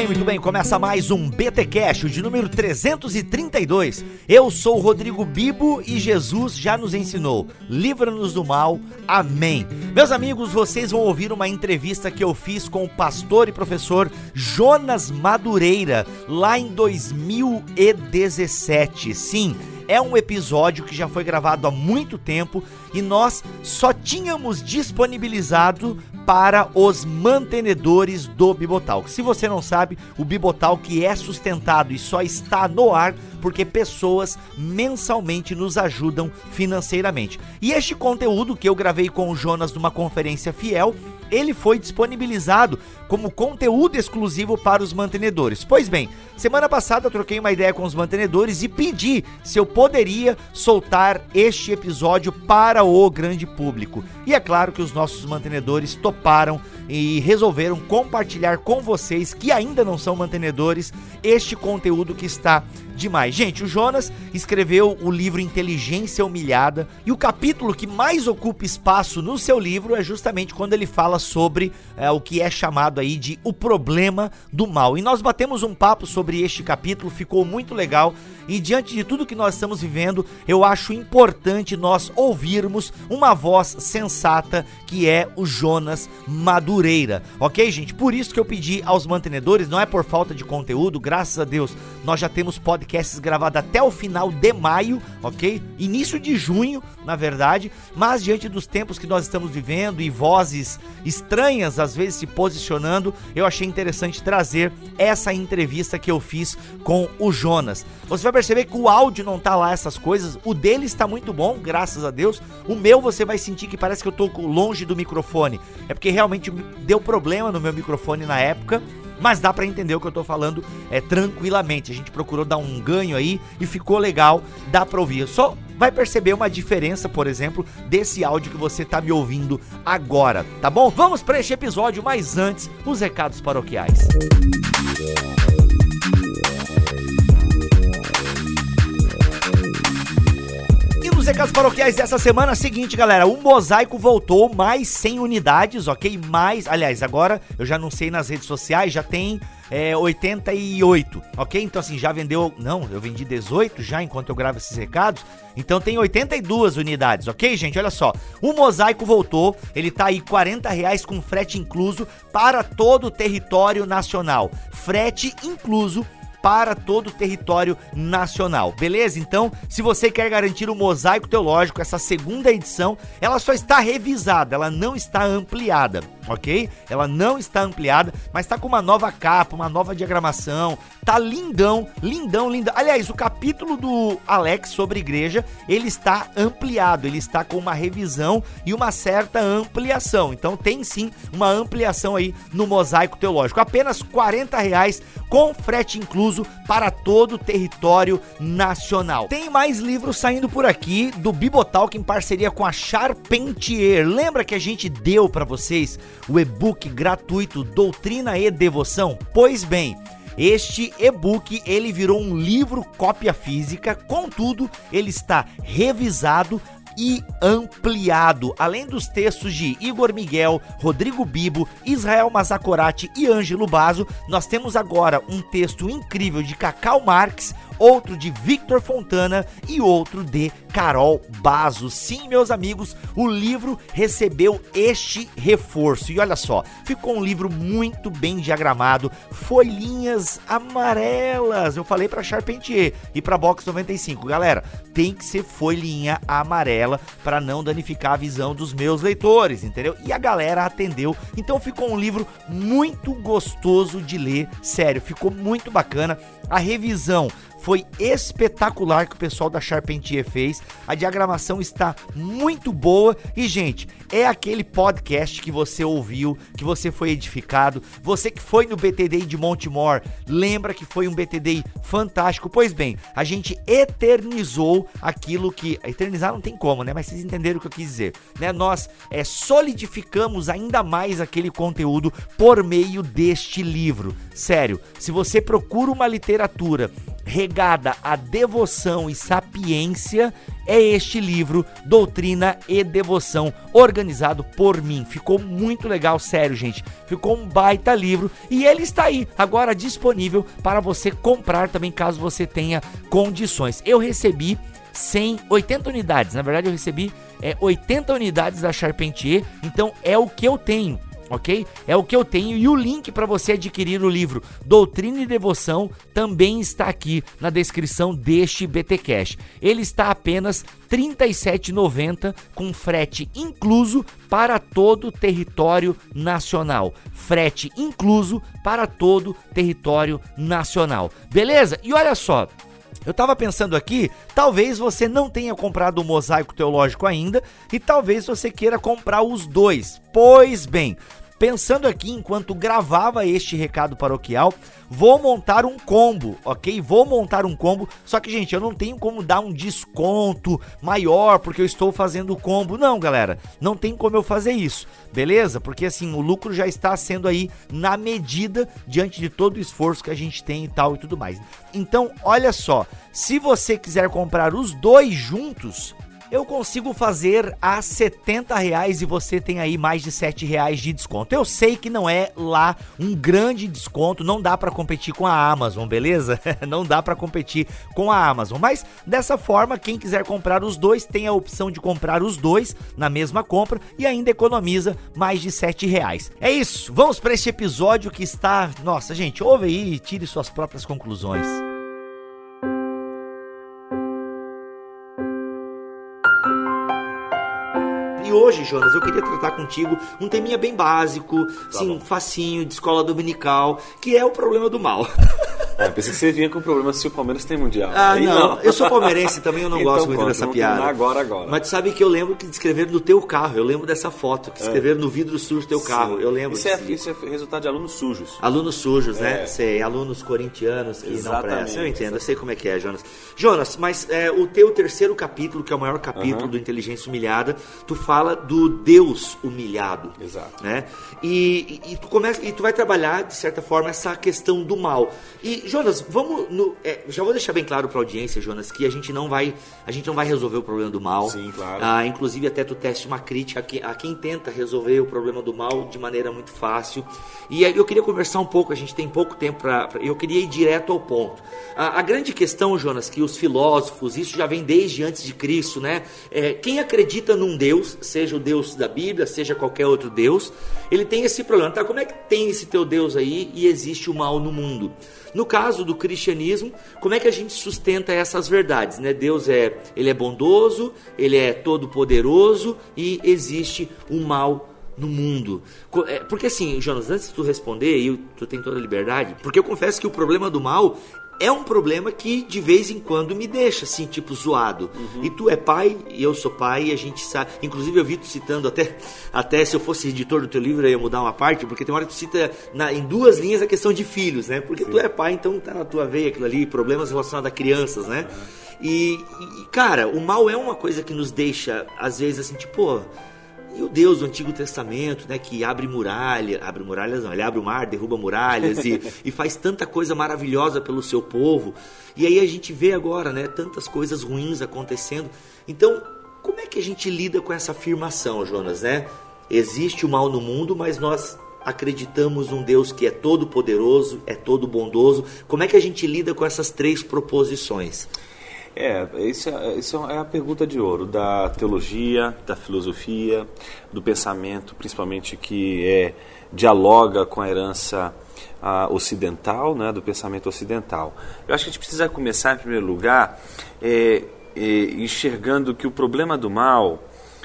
bem, muito bem. Começa mais um BT Cash, de número 332. Eu sou o Rodrigo Bibo e Jesus já nos ensinou: livra-nos do mal. Amém. Meus amigos, vocês vão ouvir uma entrevista que eu fiz com o pastor e professor Jonas Madureira lá em 2017. Sim, é um episódio que já foi gravado há muito tempo e nós só tínhamos disponibilizado para os mantenedores do Bibotalk. Se você não sabe, o Bibotalk é sustentado e só está no ar porque pessoas mensalmente nos ajudam financeiramente. E este conteúdo que eu gravei com o Jonas numa conferência fiel, ele foi disponibilizado como conteúdo exclusivo para os mantenedores. Pois bem, semana passada eu troquei uma ideia com os mantenedores e pedi se eu poderia soltar este episódio para o grande público. E é claro que os nossos mantenedores toparam e resolveram compartilhar com vocês que ainda não são mantenedores este conteúdo que está demais. Gente, o Jonas escreveu o livro Inteligência Humilhada e o capítulo que mais ocupa espaço no seu livro é justamente quando ele fala sobre é, o que é chamado aí de o problema do mal. E nós batemos um papo sobre este capítulo, ficou muito legal. E diante de tudo que nós estamos vivendo, eu acho importante nós ouvirmos uma voz sensata que é o Jonas Madureira, ok, gente? Por isso que eu pedi aos mantenedores, não é por falta de conteúdo, graças a Deus, nós já temos podcasts gravados até o final de maio, ok? Início de junho, na verdade, mas diante dos tempos que nós estamos vivendo e vozes estranhas às vezes se posicionando, eu achei interessante trazer essa entrevista que eu fiz com o Jonas. Você vai perceber que o áudio não tá lá essas coisas, o dele está muito bom, graças a Deus. O meu você vai sentir que parece que eu tô longe do microfone. É porque realmente deu problema no meu microfone na época mas dá para entender o que eu tô falando é, tranquilamente. A gente procurou dar um ganho aí e ficou legal, dá pra ouvir. Só vai perceber uma diferença, por exemplo, desse áudio que você tá me ouvindo agora, tá bom? Vamos para este episódio, mas antes, os recados paroquiais. Música os recados paroquiais dessa semana, seguinte, galera, o Mosaico voltou mais 100 unidades, ok? Mais, aliás, agora eu já não sei nas redes sociais, já tem é, 88, ok? Então assim, já vendeu, não, eu vendi 18 já enquanto eu gravo esses recados, então tem 82 unidades, ok, gente? Olha só, o Mosaico voltou, ele tá aí 40 reais com frete incluso para todo o território nacional, frete incluso para todo o território nacional. Beleza? Então, se você quer garantir o Mosaico Teológico, essa segunda edição, ela só está revisada, ela não está ampliada, ok? Ela não está ampliada, mas está com uma nova capa, uma nova diagramação, tá lindão, lindão, lindão. Aliás, o capítulo do Alex sobre igreja, ele está ampliado, ele está com uma revisão e uma certa ampliação. Então tem sim uma ampliação aí no Mosaico Teológico. Apenas 40 reais com frete incluso para todo o território nacional. Tem mais livros saindo por aqui do Bibotalk em parceria com a Charpentier. Lembra que a gente deu para vocês o e-book gratuito Doutrina e Devoção? Pois bem, este e-book ele virou um livro cópia física, contudo, ele está revisado, e ampliado. Além dos textos de Igor Miguel, Rodrigo Bibo, Israel Mazacorati e Ângelo Bazo, nós temos agora um texto incrível de Cacau Marx, outro de Victor Fontana e outro de Carol Bazo. Sim, meus amigos, o livro recebeu este reforço. E olha só, ficou um livro muito bem diagramado, folhinhas amarelas. Eu falei para Charpentier e para Box 95, galera, tem que ser folhinha amarela para não danificar a visão dos meus leitores, entendeu? E a galera atendeu. Então ficou um livro muito gostoso de ler, sério, ficou muito bacana. A revisão foi espetacular que o pessoal da Charpentier fez. A diagramação está muito boa e, gente, é aquele podcast que você ouviu, que você foi edificado. Você que foi no BTD de Montemor, lembra que foi um BTD fantástico. Pois bem, a gente eternizou aquilo que eternizar não tem como, né? Mas vocês entenderam o que eu quis dizer, né? Nós é, solidificamos ainda mais aquele conteúdo por meio deste livro. Sério, se você procura uma literatura a devoção e sapiência é este livro, Doutrina e Devoção, organizado por mim. Ficou muito legal, sério, gente. Ficou um baita livro e ele está aí, agora disponível para você comprar também, caso você tenha condições. Eu recebi 100, 80 unidades, na verdade eu recebi é, 80 unidades da Charpentier, então é o que eu tenho ok? É o que eu tenho e o link para você adquirir o livro Doutrina e Devoção também está aqui na descrição deste BT Cash. Ele está apenas R$ 37,90 com frete incluso para todo o território nacional. Frete incluso para todo território nacional. Beleza? E olha só, eu tava pensando aqui, talvez você não tenha comprado o mosaico teológico ainda e talvez você queira comprar os dois. Pois bem, Pensando aqui enquanto gravava este recado paroquial, vou montar um combo, ok? Vou montar um combo, só que, gente, eu não tenho como dar um desconto maior porque eu estou fazendo o combo. Não, galera, não tem como eu fazer isso, beleza? Porque assim, o lucro já está sendo aí na medida diante de todo o esforço que a gente tem e tal e tudo mais. Então, olha só, se você quiser comprar os dois juntos, eu consigo fazer a 70 reais e você tem aí mais de 7 reais de desconto. Eu sei que não é lá um grande desconto, não dá para competir com a Amazon, beleza? não dá para competir com a Amazon, mas dessa forma, quem quiser comprar os dois tem a opção de comprar os dois na mesma compra e ainda economiza mais de 7 reais. É isso, vamos para este episódio que está... Nossa, gente, ouve aí e tire suas próprias conclusões. E hoje, Jonas, eu queria tratar contigo um teminha bem básico, tá sim, facinho, de escola dominical, que é o problema do mal. É, pensei que você vinha com o problema se o Palmeiras tem mundial. Ah, não. não. Eu sou palmeirense também, eu não então, gosto muito dessa piada. Agora, agora. Mas sabe que eu lembro que escreveram no teu carro. Eu lembro dessa foto, que é. escreveram no vidro sujo do teu Sim. carro. Eu lembro. Isso é, isso é, resultado de alunos sujos. Alunos sujos, né? é. né? Sei, alunos corintianos que Exatamente. não prestam. Eu entendo, eu sei como é que é, Jonas. Jonas, mas é, o teu terceiro capítulo, que é o maior capítulo do Inteligência Humilhada, tu fala do Deus humilhado. Exato. Né? E, e, e tu começa, e tu vai trabalhar, de certa forma, essa questão do mal. E, Jonas, vamos no, é, já vou deixar bem claro para a audiência, Jonas, que a gente não vai a gente não vai resolver o problema do mal. Sim, claro. Ah, inclusive até tu teste uma crítica a quem tenta resolver o problema do mal de maneira muito fácil. E eu queria conversar um pouco. A gente tem pouco tempo para eu queria ir direto ao ponto. A, a, grande questão, Jonas, que os filósofos isso já vem desde antes de Cristo, né? É, quem acredita num Deus, seja o Deus da Bíblia, seja qualquer outro Deus, ele tem esse problema. Tá? Como é que tem esse teu Deus aí e existe o mal no mundo? No caso do cristianismo, como é que a gente sustenta essas verdades? Né? Deus é, ele é bondoso, ele é todo poderoso e existe o mal no mundo. É, porque assim, Jonas, antes de tu responder, e tu tem toda a liberdade, porque eu confesso que o problema do mal é um problema que de vez em quando me deixa assim, tipo, zoado. Uhum. E tu é pai, e eu sou pai, e a gente sabe. Inclusive, eu vi tu citando até, até se eu fosse editor do teu livro, eu ia mudar uma parte, porque tem uma hora que tu cita na, em duas linhas a questão de filhos, né? Porque Sim. tu é pai, então tá na tua veia aquilo ali, problemas relacionados a crianças, né? Uhum. E, e, cara, o mal é uma coisa que nos deixa, às vezes, assim, tipo, e o Deus do Antigo Testamento, né, que abre muralhas, abre muralhas não, ele abre o mar, derruba muralhas e, e faz tanta coisa maravilhosa pelo seu povo. E aí a gente vê agora, né, tantas coisas ruins acontecendo. Então, como é que a gente lida com essa afirmação, Jonas, né? Existe o mal no mundo, mas nós acreditamos num Deus que é todo poderoso, é todo bondoso. Como é que a gente lida com essas três proposições? É, isso é, isso é a pergunta de ouro da teologia, da filosofia, do pensamento, principalmente que é, dialoga com a herança ocidental, né, do pensamento ocidental. Eu acho que a gente precisa começar, em primeiro lugar, é, é, enxergando que o problema do mal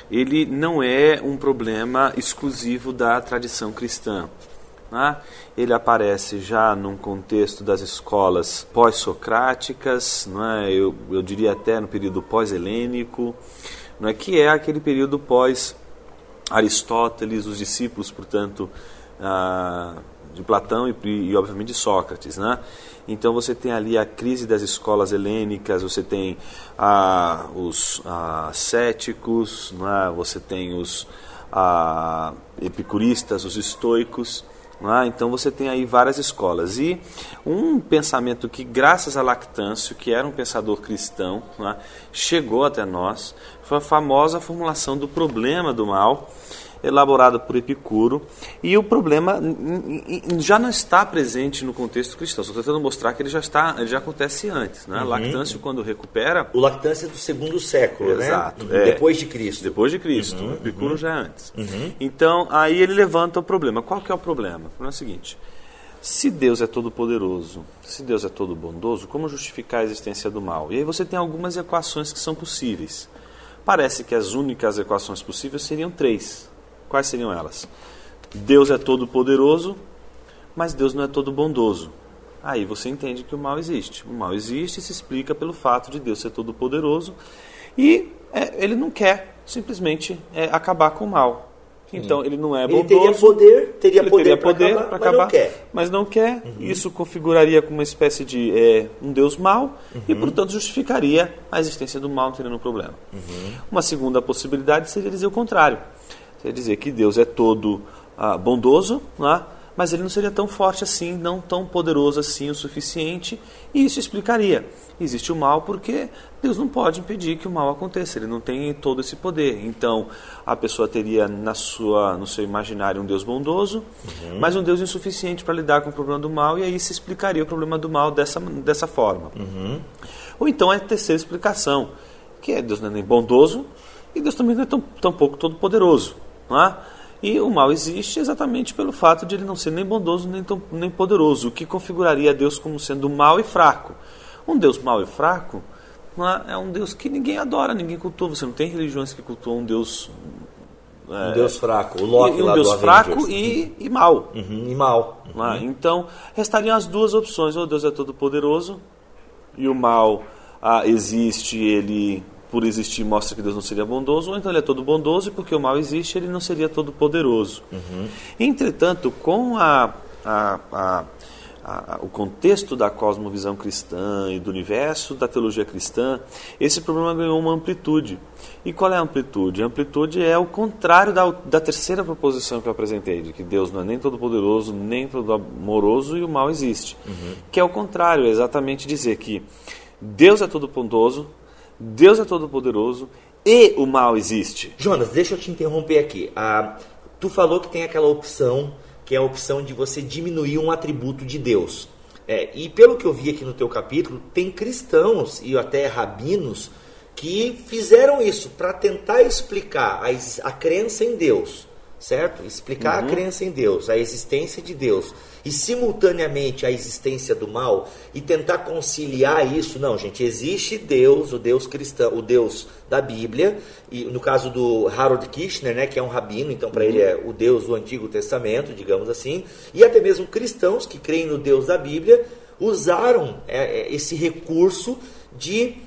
ele não é um problema exclusivo da tradição cristã. Né? Ele aparece já num contexto das escolas pós-socráticas, é? eu, eu diria até no período pós-helênico, é? que é aquele período pós-Aristóteles, os discípulos, portanto, ah, de Platão e, e, obviamente de Sócrates. Né? Então você tem ali a crise das escolas helênicas, você tem ah, os ah, céticos, é? você tem os ah, epicuristas, os estoicos, é? Então você tem aí várias escolas. E um pensamento que, graças a Lactâncio, que era um pensador cristão, é? chegou até nós, foi a famosa formulação do problema do mal, elaborada por Epicuro, e o problema já não está presente no contexto cristão. Estou tentando mostrar que ele já está, ele já acontece antes. Né? Uhum. Lactâncio, quando recupera. O Lactâncio é do segundo século, Exato, né? É. Depois de Cristo. Depois de Cristo. Uhum, Epicuro uhum. já é antes. Uhum. Então, aí ele levanta o problema. Qual que é o problema? O problema é o seguinte. Se Deus é todo poderoso, se Deus é todo bondoso, como justificar a existência do mal? E aí você tem algumas equações que são possíveis. Parece que as únicas equações possíveis seriam três. Quais seriam elas? Deus é todo poderoso, mas Deus não é todo bondoso. Aí você entende que o mal existe. O mal existe e se explica pelo fato de Deus ser todo poderoso e é, ele não quer simplesmente é, acabar com o mal. Então ele não é bondoso. Ele teria poder, teria ele poder, teria poder para acabar, mas não quer. Mas não quer. Uhum. Isso configuraria como uma espécie de é, um Deus mau uhum. e, portanto, justificaria a existência do mal, não teria nenhum problema. Uhum. Uma segunda possibilidade seria dizer o contrário. Quer dizer que Deus é todo ah, bondoso, é? mas ele não seria tão forte assim, não tão poderoso assim o suficiente, e isso explicaria. Existe o mal porque Deus não pode impedir que o mal aconteça, ele não tem todo esse poder. Então, a pessoa teria na sua, no seu imaginário um Deus bondoso, uhum. mas um Deus insuficiente para lidar com o problema do mal, e aí se explicaria o problema do mal dessa, dessa forma. Uhum. Ou então é a terceira explicação, que é Deus não é nem bondoso, e Deus também não é tão, tão pouco todo poderoso. Não é? E o mal existe exatamente pelo fato de ele não ser nem bondoso nem, tão, nem poderoso, o que configuraria Deus como sendo mal e fraco. Um Deus mal e fraco é? é um Deus que ninguém adora, ninguém cultua. Você não tem religiões que cultuam um Deus. É, um Deus fraco, o Loki e, Um Deus fraco e, e mal. Uhum, e mal. É? Uhum. Então, restariam as duas opções: ou Deus é todo poderoso e o mal ah, existe, ele por existir mostra que Deus não seria bondoso, ou então ele é todo bondoso e porque o mal existe ele não seria todo poderoso. Uhum. Entretanto, com a, a, a, a, o contexto da cosmovisão cristã e do universo da teologia cristã, esse problema ganhou uma amplitude. E qual é a amplitude? A amplitude é o contrário da, da terceira proposição que eu apresentei, de que Deus não é nem todo poderoso, nem todo amoroso e o mal existe. Uhum. Que é o contrário, é exatamente dizer que Deus é todo bondoso, Deus é todo-poderoso e o mal existe. Jonas, deixa eu te interromper aqui. Ah, tu falou que tem aquela opção, que é a opção de você diminuir um atributo de Deus. É, e pelo que eu vi aqui no teu capítulo, tem cristãos e até rabinos que fizeram isso para tentar explicar a, a crença em Deus certo? Explicar uhum. a crença em Deus, a existência de Deus e simultaneamente a existência do mal e tentar conciliar isso. Não, gente, existe Deus, o Deus cristão, o Deus da Bíblia, e no caso do Harold Kirchner, né, que é um rabino, então para uhum. ele é o Deus do Antigo Testamento, digamos assim, e até mesmo cristãos que creem no Deus da Bíblia usaram é, é esse recurso de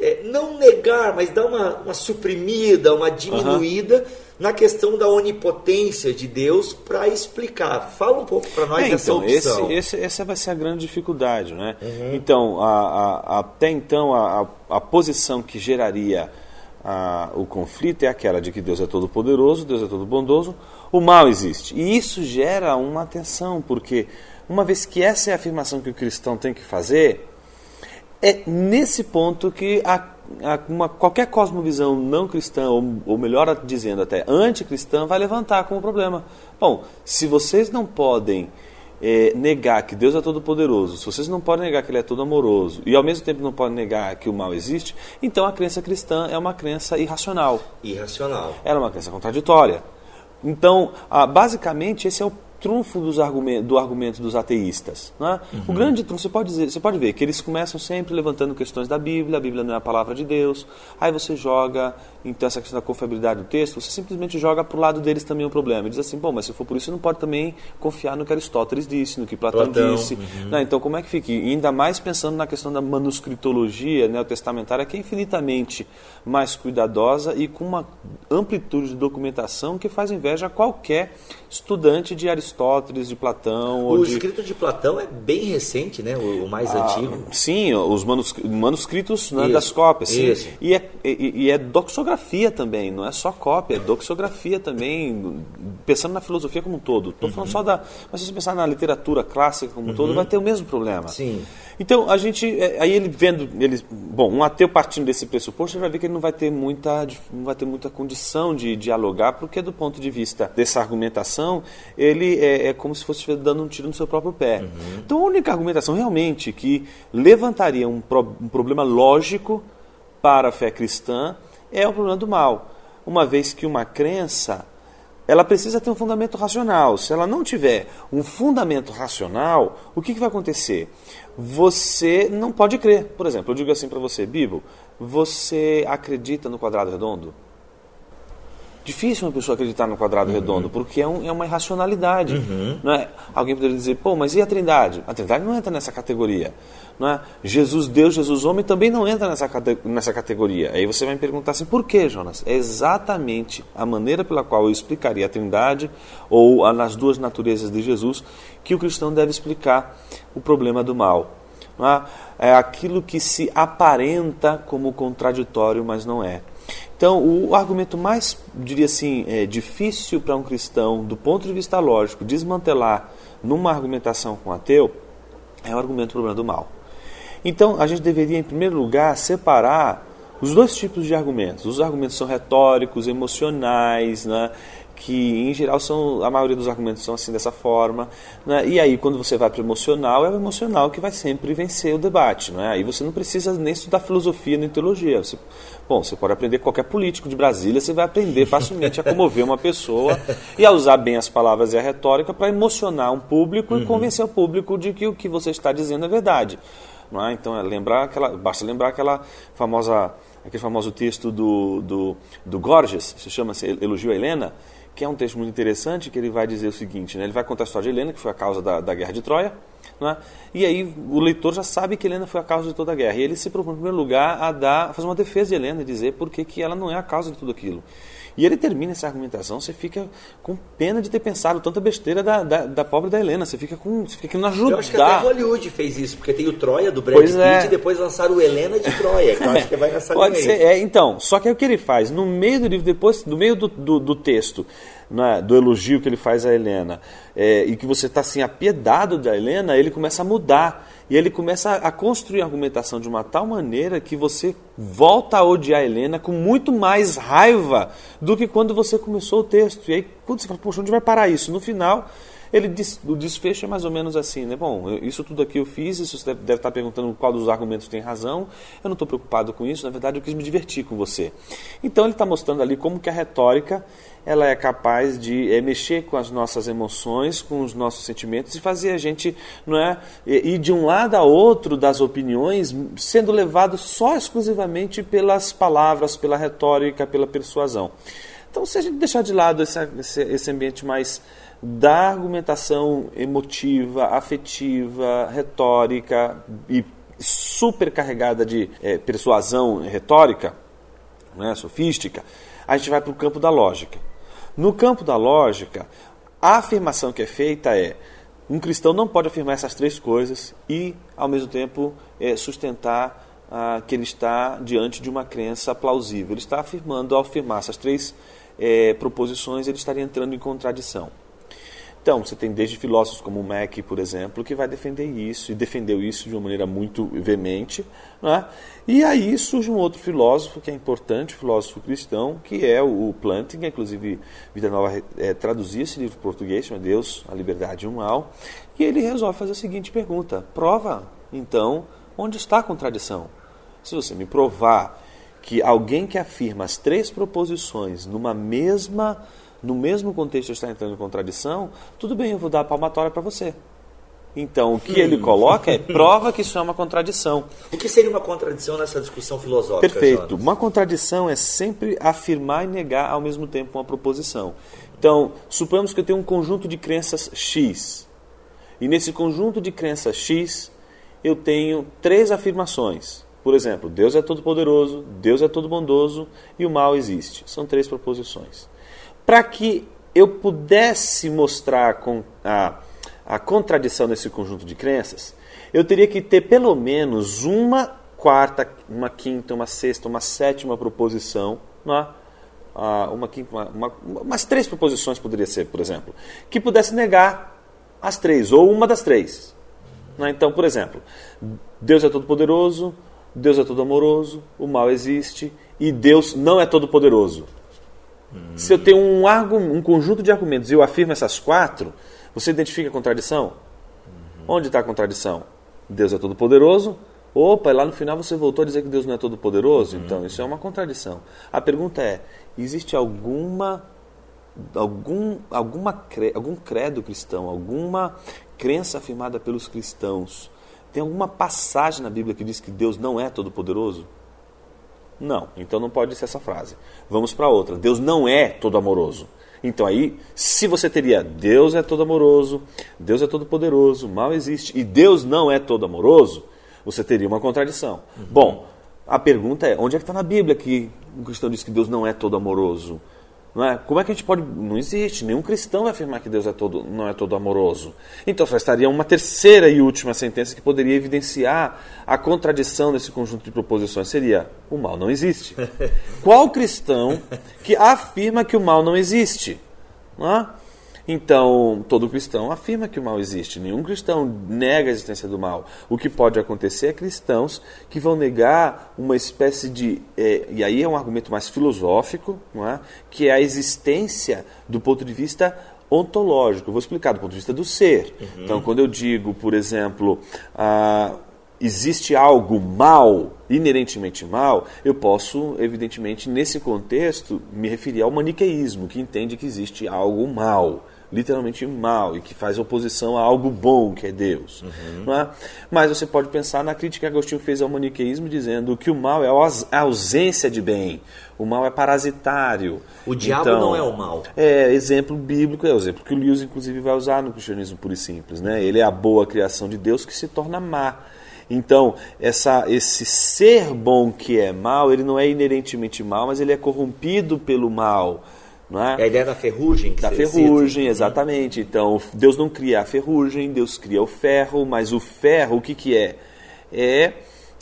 é, não negar, mas dar uma, uma suprimida, uma diminuída. Uhum na questão da onipotência de Deus para explicar. Fala um pouco para nós é, dessa então, opção. Esse, esse, essa vai ser a grande dificuldade. Né? Uhum. Então, a, a, até então, a, a posição que geraria o conflito é aquela de que Deus é todo poderoso, Deus é todo bondoso, o mal existe. E isso gera uma tensão, porque uma vez que essa é a afirmação que o cristão tem que fazer, é nesse ponto que a uma, qualquer cosmovisão não cristã, ou, ou melhor dizendo até anticristã, vai levantar como problema. Bom, se vocês não podem é, negar que Deus é todo poderoso, se vocês não podem negar que Ele é todo amoroso, e ao mesmo tempo não podem negar que o mal existe, então a crença cristã é uma crença irracional. Irracional. Ela é uma crença contraditória. Então, ah, basicamente, esse é o trunfo dos argumentos, do argumento dos ateístas. Né? Uhum. O grande trunfo, você pode, dizer, você pode ver que eles começam sempre levantando questões da Bíblia, a Bíblia não é a palavra de Deus, aí você joga, então essa questão da confiabilidade do texto, você simplesmente joga para o lado deles também o problema. E diz assim, bom, mas se for por isso, você não pode também confiar no que Aristóteles disse, no que Platão, Platão disse. Uhum. Né? Então, como é que fica? E ainda mais pensando na questão da manuscritologia neotestamentária, que é infinitamente mais cuidadosa e com uma amplitude de documentação que faz inveja a qualquer estudante de Aristóteles de Platão. O de... escrito de Platão é bem recente, né? O, o mais ah, antigo. Sim, os manuscritos né, das cópias. Sim. E, é, e, e, é doxografia também, não é só cópia, é doxografia também, pensando na filosofia como um todo. Estou uhum. falando só da. Mas se você pensar na literatura clássica como um uhum. todo, vai ter o mesmo problema. Sim. Então, a gente. É, aí ele vendo. Ele, bom, um ateu partindo desse pressuposto, ele vai ver que ele não vai ter muita, não vai ter muita condição de dialogar, porque do ponto de vista dessa argumentação, ele é, é como se fosse dando um tiro no seu próprio pé. Uhum. Então, a única argumentação realmente que levantaria um, pro, um problema lógico para a fé cristã é o problema do mal. Uma vez que uma crença ela precisa ter um fundamento racional. Se ela não tiver um fundamento racional, o que, que vai acontecer? Você não pode crer. Por exemplo, eu digo assim para você, Bibo, você acredita no quadrado redondo? Difícil uma pessoa acreditar no quadrado uhum. redondo, porque é, um, é uma irracionalidade. Uhum. Não é? Alguém poderia dizer, pô, mas e a trindade? A trindade não entra nessa categoria. Não é? Jesus Deus, Jesus homem também não entra nessa, nessa categoria. Aí você vai me perguntar assim, por que, Jonas? É exatamente a maneira pela qual eu explicaria a trindade ou a, nas duas naturezas de Jesus que o cristão deve explicar o problema do mal. É? é aquilo que se aparenta como contraditório, mas não é. Então, o argumento mais, diria assim, é, difícil para um cristão, do ponto de vista lógico, desmantelar numa argumentação com ateu, é o argumento do problema do mal. Então, a gente deveria, em primeiro lugar, separar os dois tipos de argumentos. Os argumentos são retóricos, emocionais, né? Que em geral são a maioria dos argumentos são assim dessa forma né? e aí quando você vai para o emocional é o emocional que vai sempre vencer o debate não é aí você não precisa nem estudar filosofia nem teologia você, bom você pode aprender qualquer político de Brasília você vai aprender facilmente a comover uma pessoa e a usar bem as palavras e a retórica para emocionar um público uhum. e convencer o público de que o que você está dizendo é verdade não é? então é lembrar aquela basta lembrar aquela famosa aquele famoso texto do, do, do Gorgias se chama-se Elogio a Helena que é um texto muito interessante, que ele vai dizer o seguinte, né? ele vai contar a história de Helena, que foi a causa da, da guerra de Troia, né? e aí o leitor já sabe que Helena foi a causa de toda a guerra, e ele se propõe, em primeiro lugar, a, dar, a fazer uma defesa de Helena, e dizer por que ela não é a causa de tudo aquilo. E ele termina essa argumentação, você fica com pena de ter pensado tanta besteira da, da, da pobre da Helena. Você fica com. Você fica querendo ajudar. Eu acho que até Hollywood fez isso, porque tem o Troia do Brad pois Pitt é. e depois lançaram o Helena de Troia. Que eu acho que vai nessa Pode ser, é, então. Só que é o que ele faz. No meio do livro, depois, no meio do, do, do texto, é, do elogio que ele faz a Helena, é, e que você está assim, apiedado da Helena, ele começa a mudar. E ele começa a construir a argumentação de uma tal maneira que você volta a odiar a Helena com muito mais raiva do que quando você começou o texto. E aí, quando você fala, poxa, onde vai parar isso? No final, ele o desfecho é mais ou menos assim, né? Bom, isso tudo aqui eu fiz, isso você deve, deve estar perguntando qual dos argumentos tem razão. Eu não estou preocupado com isso, na verdade eu quis me divertir com você. Então ele está mostrando ali como que a retórica ela é capaz de é, mexer com as nossas emoções, com os nossos sentimentos e fazer a gente não é, ir de um lado a outro das opiniões, sendo levado só exclusivamente pelas palavras, pela retórica, pela persuasão. Então, se a gente deixar de lado esse, esse, esse ambiente mais da argumentação emotiva, afetiva, retórica e supercarregada de é, persuasão retórica, né, sofística, a gente vai para o campo da lógica. No campo da lógica, a afirmação que é feita é: um cristão não pode afirmar essas três coisas e, ao mesmo tempo, é, sustentar ah, que ele está diante de uma crença plausível. Ele está afirmando, ao afirmar essas três é, proposições, ele estaria entrando em contradição. Então, você tem desde filósofos como Mack, por exemplo, que vai defender isso, e defendeu isso de uma maneira muito veemente. Né? E aí surge um outro filósofo que é importante, o filósofo cristão, que é o Plantinga, inclusive Vida Nova é, traduzia esse livro em português, chama Deus, a Liberdade e o Mal, e ele resolve fazer a seguinte pergunta, prova, então, onde está a contradição? Se você me provar que alguém que afirma as três proposições numa mesma no mesmo contexto está entrando em contradição, tudo bem, eu vou dar a palmatória para você. Então, o que hum. ele coloca é prova que isso é uma contradição. O que seria uma contradição nessa discussão filosófica? Perfeito. Jonas? Uma contradição é sempre afirmar e negar ao mesmo tempo uma proposição. Então, suponhamos que eu tenho um conjunto de crenças X. E nesse conjunto de crenças X, eu tenho três afirmações. Por exemplo, Deus é todo-poderoso, Deus é todo-bondoso e o mal existe. São três proposições. Para que eu pudesse mostrar a, a contradição nesse conjunto de crenças, eu teria que ter pelo menos uma quarta, uma quinta, uma sexta, uma sétima proposição, né? ah, uma quinta, uma, uma, umas três proposições poderia ser, por exemplo, que pudesse negar as três, ou uma das três. Né? Então, por exemplo, Deus é todo-poderoso, Deus é todo amoroso, o mal existe e Deus não é todo poderoso. Hum. Se eu tenho um, um conjunto de argumentos e eu afirmo essas quatro, você identifica a contradição? Uhum. Onde está a contradição? Deus é todo poderoso. Opa, lá no final você voltou a dizer que Deus não é todo poderoso. Uhum. Então isso é uma contradição. A pergunta é: existe alguma algum alguma algum credo cristão, alguma crença afirmada pelos cristãos tem alguma passagem na Bíblia que diz que Deus não é todo-poderoso? Não, então não pode ser essa frase. Vamos para outra. Deus não é todo amoroso. Então aí, se você teria Deus é todo amoroso, Deus é todo poderoso, mal existe e Deus não é todo amoroso, você teria uma contradição. Uhum. Bom, a pergunta é: onde é que está na Bíblia que o cristão diz que Deus não é todo amoroso? Não é? Como é que a gente pode. Não existe. Nenhum cristão vai afirmar que Deus é todo, não é todo amoroso. Então só estaria uma terceira e última sentença que poderia evidenciar a contradição desse conjunto de proposições. Seria: o mal não existe. Qual cristão que afirma que o mal não existe? Não é? Então, todo cristão afirma que o mal existe. Nenhum cristão nega a existência do mal. O que pode acontecer é cristãos que vão negar uma espécie de. É, e aí é um argumento mais filosófico, não é? que é a existência do ponto de vista ontológico. Eu vou explicar do ponto de vista do ser. Uhum. Então, quando eu digo, por exemplo, ah, existe algo mal, inerentemente mal, eu posso, evidentemente, nesse contexto, me referir ao maniqueísmo, que entende que existe algo mal literalmente mal e que faz oposição a algo bom que é Deus. Uhum. É? Mas você pode pensar na crítica que Agostinho fez ao maniqueísmo, dizendo que o mal é a ausência de bem, o mal é parasitário. O diabo então, não é o mal. É, exemplo bíblico, é o exemplo que o Lewis, inclusive, vai usar no cristianismo puro e simples. Né? Ele é a boa criação de Deus que se torna má. Então, essa, esse ser bom que é mal, ele não é inerentemente mal, mas ele é corrompido pelo mal. Não é? é a ideia da ferrugem. da ferrugem, cita. exatamente. Então, Deus não cria a ferrugem, Deus cria o ferro, mas o ferro, o que, que é? É,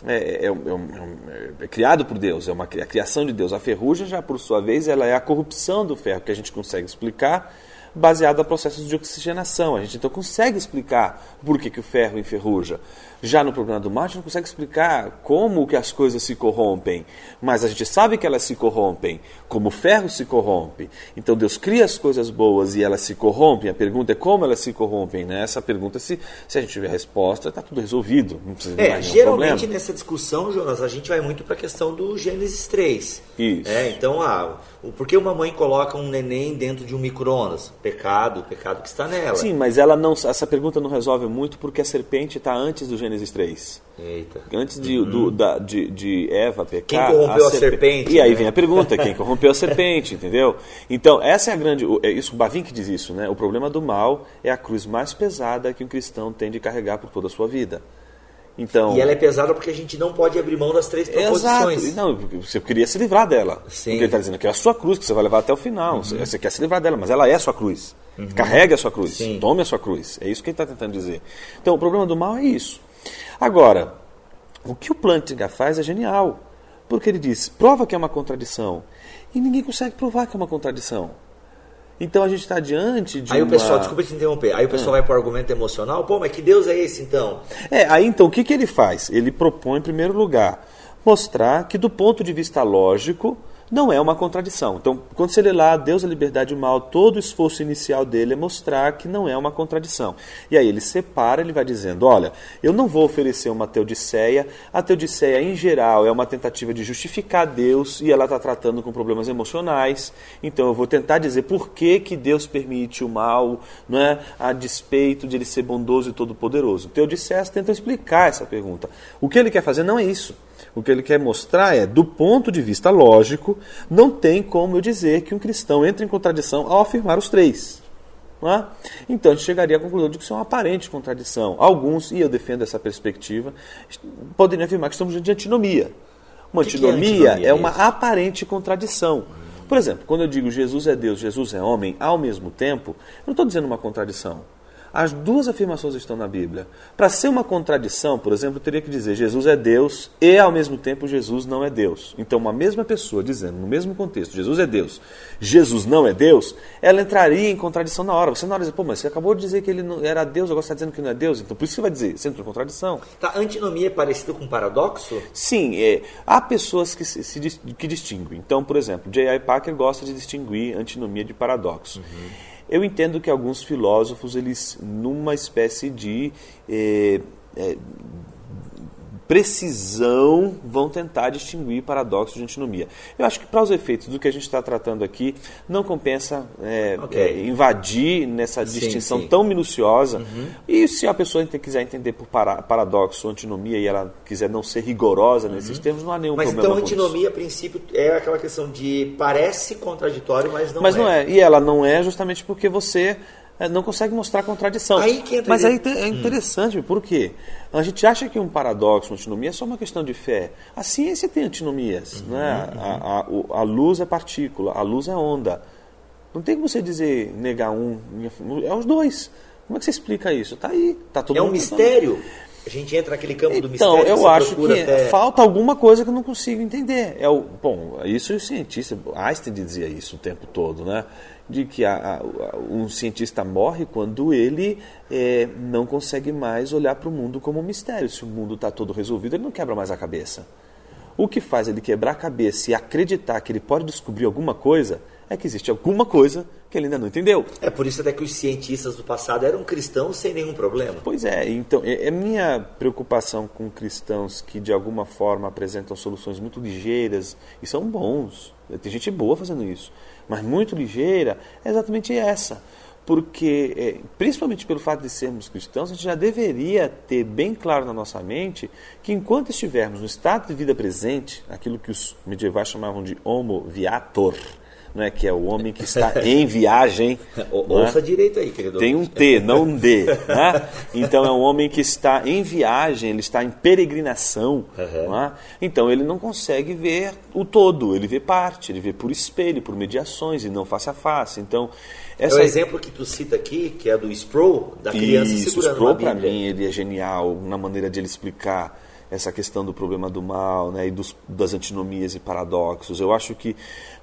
é, é, é, é criado por Deus, é uma a criação de Deus. A ferrugem, já por sua vez, ela é a corrupção do ferro, que a gente consegue explicar baseado a processos de oxigenação. A gente então consegue explicar por que, que o ferro enferruja. Já no problema do mar, a gente não consegue explicar como que as coisas se corrompem, mas a gente sabe que elas se corrompem, como o ferro se corrompe. Então Deus cria as coisas boas e elas se corrompem. A pergunta é como elas se corrompem. Né? Essa pergunta, se, se a gente tiver a resposta, está tudo resolvido. Não precisa é, geralmente problema. nessa discussão, Jonas, a gente vai muito para a questão do Gênesis 3. Isso. É, então, ah, por que uma mãe coloca um neném dentro de um micro-ondas? Pecado, o pecado que está nela. Sim, mas ela não, essa pergunta não resolve muito porque a serpente está antes do Gênesis 3. Eita. Antes de, uhum. do, da, de, de Eva pecar. Quem corrompeu a, a serpente? E aí né? vem a pergunta: quem corrompeu a serpente, entendeu? Então, essa é a grande. É isso, o Bavin que diz isso, né? O problema do mal é a cruz mais pesada que um cristão tem de carregar por toda a sua vida. Então, e ela é pesada porque a gente não pode abrir mão das três proposições. Exato. Não, você queria se livrar dela. Sim. Porque ele está dizendo que é a sua cruz que você vai levar até o final. Uhum. Você quer se livrar dela, mas ela é a sua cruz. Uhum. Carregue a sua cruz. Sim. Tome a sua cruz. É isso que ele está tentando dizer. Então, o problema do mal é isso. Agora, o que o Plantinga faz é genial. Porque ele diz, prova que é uma contradição. E ninguém consegue provar que é uma contradição. Então a gente está diante de. Aí uma... o pessoal, desculpa te interromper, aí o pessoal ah. vai para o argumento emocional, pô, mas que Deus é esse então? É, aí então o que, que ele faz? Ele propõe, em primeiro lugar, mostrar que do ponto de vista lógico, não é uma contradição. Então, quando você lê lá Deus, a liberdade e o mal, todo o esforço inicial dele é mostrar que não é uma contradição. E aí ele separa, ele vai dizendo: olha, eu não vou oferecer uma teodiceia. A teodiceia, em geral, é uma tentativa de justificar Deus e ela está tratando com problemas emocionais. Então, eu vou tentar dizer por que, que Deus permite o mal, não é? a despeito de ele ser bondoso e todo-poderoso. Teodiceias tenta explicar essa pergunta. O que ele quer fazer não é isso. O que ele quer mostrar é, do ponto de vista lógico, não tem como eu dizer que um cristão entra em contradição ao afirmar os três. É? Então a gente chegaria à conclusão de que isso é uma aparente contradição. Alguns, e eu defendo essa perspectiva, poderiam afirmar que estamos diante de antinomia. Uma antinomia, que é, antinomia é uma aparente contradição. Por exemplo, quando eu digo Jesus é Deus, Jesus é homem, ao mesmo tempo, eu não estou dizendo uma contradição. As duas afirmações estão na Bíblia. Para ser uma contradição, por exemplo, eu teria que dizer Jesus é Deus e ao mesmo tempo Jesus não é Deus. Então, uma mesma pessoa dizendo no mesmo contexto Jesus é Deus, Jesus não é Deus, ela entraria em contradição na hora. Você na hora diz, pô, mas você acabou de dizer que ele não era Deus, agora você está dizendo que não é Deus, então por isso você vai dizer, você entra em contradição. Tá, antinomia é parecido com paradoxo? Sim, é, há pessoas que, se, se, que distinguem. Então, por exemplo, J.I. Packer gosta de distinguir antinomia de paradoxo. Uhum. Eu entendo que alguns filósofos, eles, numa espécie de é, é, precisão vão tentar distinguir paradoxo de antinomia. Eu acho que para os efeitos do que a gente está tratando aqui, não compensa é, okay. é, invadir nessa sim, distinção sim. tão minuciosa. Uhum. E se a pessoa quiser entender por para, paradoxo ou antinomia e ela quiser não ser rigorosa uhum. nesses termos, não há nenhum mas problema. Mas então antinomia, a princípio, é aquela questão de parece contraditório, mas não mas é. Mas não é. E ela não é justamente porque você não consegue mostrar contradição. Aí que entra Mas aí é interessante, hum. por quê? A gente acha que um paradoxo, uma antinomia, é só uma questão de fé. A ciência tem antinomias. Uhum, né? Uhum. A, a, a, luz é partícula, a luz é onda. Não tem como você dizer, negar um, é os dois. Como é que você explica isso? Está aí, tá todo É um mistério. A gente entra naquele campo então, do mistério. Então, eu acho que até... falta alguma coisa que eu não consigo entender. É o, bom, isso o cientista, Einstein dizia isso o tempo todo, né? De que a, a, um cientista morre quando ele é, não consegue mais olhar para o mundo como um mistério. Se o mundo está todo resolvido, ele não quebra mais a cabeça. O que faz ele quebrar a cabeça e acreditar que ele pode descobrir alguma coisa é que existe alguma coisa que ele ainda não entendeu. É por isso até que os cientistas do passado eram cristãos sem nenhum problema. Pois é, então é, é minha preocupação com cristãos que de alguma forma apresentam soluções muito ligeiras e são bons. Tem gente boa fazendo isso mas muito ligeira, é exatamente essa. Porque, é, principalmente pelo fato de sermos cristãos, a gente já deveria ter bem claro na nossa mente que enquanto estivermos no estado de vida presente, aquilo que os medievais chamavam de homo viator, né, que é o homem que está em viagem. Ouça né? direito aí, querido. Tem um T, não um D. Né? Então é um homem que está em viagem, ele está em peregrinação. Uhum. Né? Então ele não consegue ver o todo, ele vê parte, ele vê por espelho, por mediações e não face a face. Então, essa... É o exemplo que tu cita aqui, que é do Sproul, da criança Isso, segurando Sproul para mim ele é genial na maneira de ele explicar essa questão do problema do mal né, e dos, das antinomias e paradoxos. Eu acho que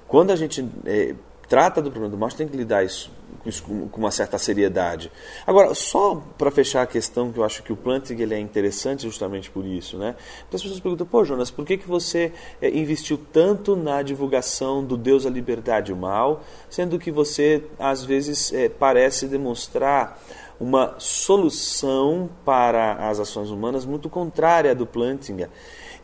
quando a gente é, trata do problema do gente tem que lidar isso, isso com, uma certa seriedade. Agora, só para fechar a questão, que eu acho que o planting ele é interessante justamente por isso. Né? As pessoas perguntam, pô Jonas, por que, que você é, investiu tanto na divulgação do Deus, a liberdade e o mal, sendo que você, às vezes, é, parece demonstrar uma solução para as ações humanas muito contrária à do Plantinga.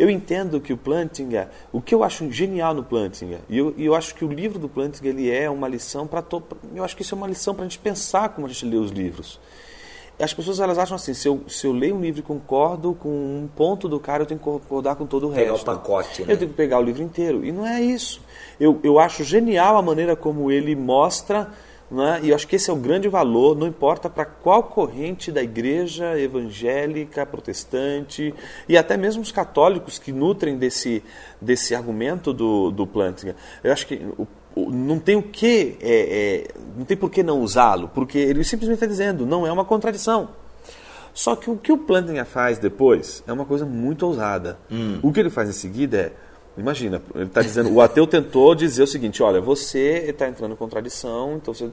Eu entendo que o Plantinga, o que eu acho genial no Plantinga, e eu, eu acho que o livro do Plantinga ele é uma lição para todo. Eu acho que isso é uma lição para a gente pensar como a gente lê os livros. As pessoas elas acham assim, se eu, se eu leio um livro e concordo com um ponto do cara, eu tenho que concordar com todo o resto. Pegar o pacote, né? Eu tenho que pegar o livro inteiro. E não é isso. Eu, eu acho genial a maneira como ele mostra né? E eu acho que esse é o grande valor, não importa para qual corrente da igreja evangélica, protestante e até mesmo os católicos que nutrem desse, desse argumento do, do Plantinga. Eu acho que o, o, não tem o que, é, é, não tem por que não usá-lo, porque ele simplesmente está dizendo, não é uma contradição. Só que o que o Plantinga faz depois é uma coisa muito ousada. Hum. O que ele faz em seguida é Imagina, ele está dizendo, o ateu tentou dizer o seguinte, olha, você está entrando em contradição, então você,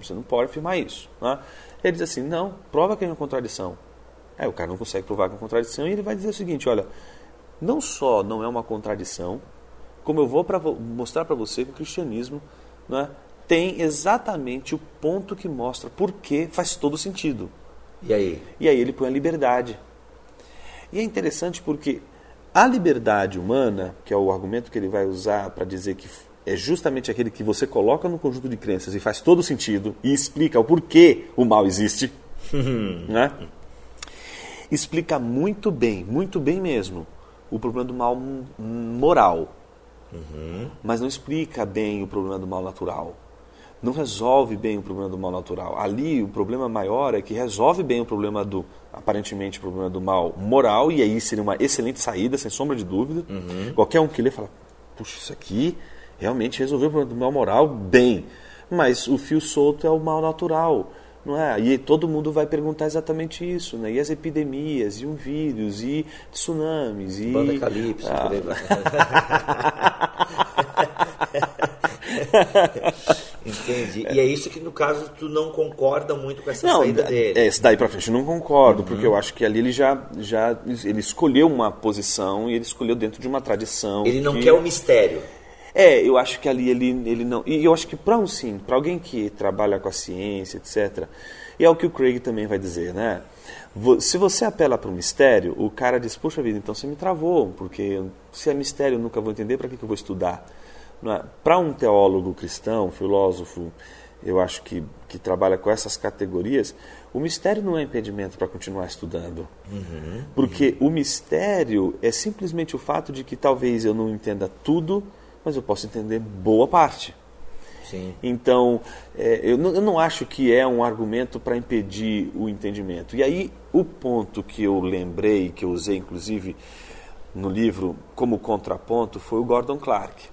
você não pode afirmar isso. Né? Ele diz assim, não, prova que é uma contradição. Aí o cara não consegue provar que é uma contradição e ele vai dizer o seguinte, olha, não só não é uma contradição, como eu vou pra, mostrar para você que o cristianismo né, tem exatamente o ponto que mostra por que faz todo sentido. E aí? E aí ele põe a liberdade. E é interessante porque a liberdade humana, que é o argumento que ele vai usar para dizer que é justamente aquele que você coloca no conjunto de crenças e faz todo sentido e explica o porquê o mal existe, né? explica muito bem, muito bem mesmo, o problema do mal moral. Uhum. Mas não explica bem o problema do mal natural não resolve bem o problema do mal natural. Ali o problema maior é que resolve bem o problema do, aparentemente, o problema do mal moral, e aí seria uma excelente saída, sem sombra de dúvida. Uhum. Qualquer um que lê fala, puxa, isso aqui realmente resolveu o problema do mal moral bem, mas o fio solto é o mal natural. Não é? E todo mundo vai perguntar exatamente isso, né? E as epidemias, e um vírus, e tsunamis, e... Banda Calypso, ah. por aí Entendi. E é isso que, no caso, tu não concorda muito com essa não, saída dele. É, daí pra frente eu não concordo, uhum. porque eu acho que ali ele já, já ele escolheu uma posição e ele escolheu dentro de uma tradição. Ele não que... quer o mistério. É, eu acho que ali ele, ele não. E eu acho que para um sim, para alguém que trabalha com a ciência, etc. E é o que o Craig também vai dizer, né? Se você apela para o mistério, o cara diz: Poxa vida, então você me travou, porque se é mistério eu nunca vou entender, para que, que eu vou estudar? É? Para um teólogo cristão, filósofo, eu acho que, que trabalha com essas categorias, o mistério não é impedimento para continuar estudando. Uhum, porque uhum. o mistério é simplesmente o fato de que talvez eu não entenda tudo mas eu posso entender boa parte. Sim. Então, é, eu, não, eu, não, acho que é um argumento para impedir o entendimento. E aí, o ponto que eu lembrei, que eu usei inclusive no livro como contraponto, foi o Gordon Clark.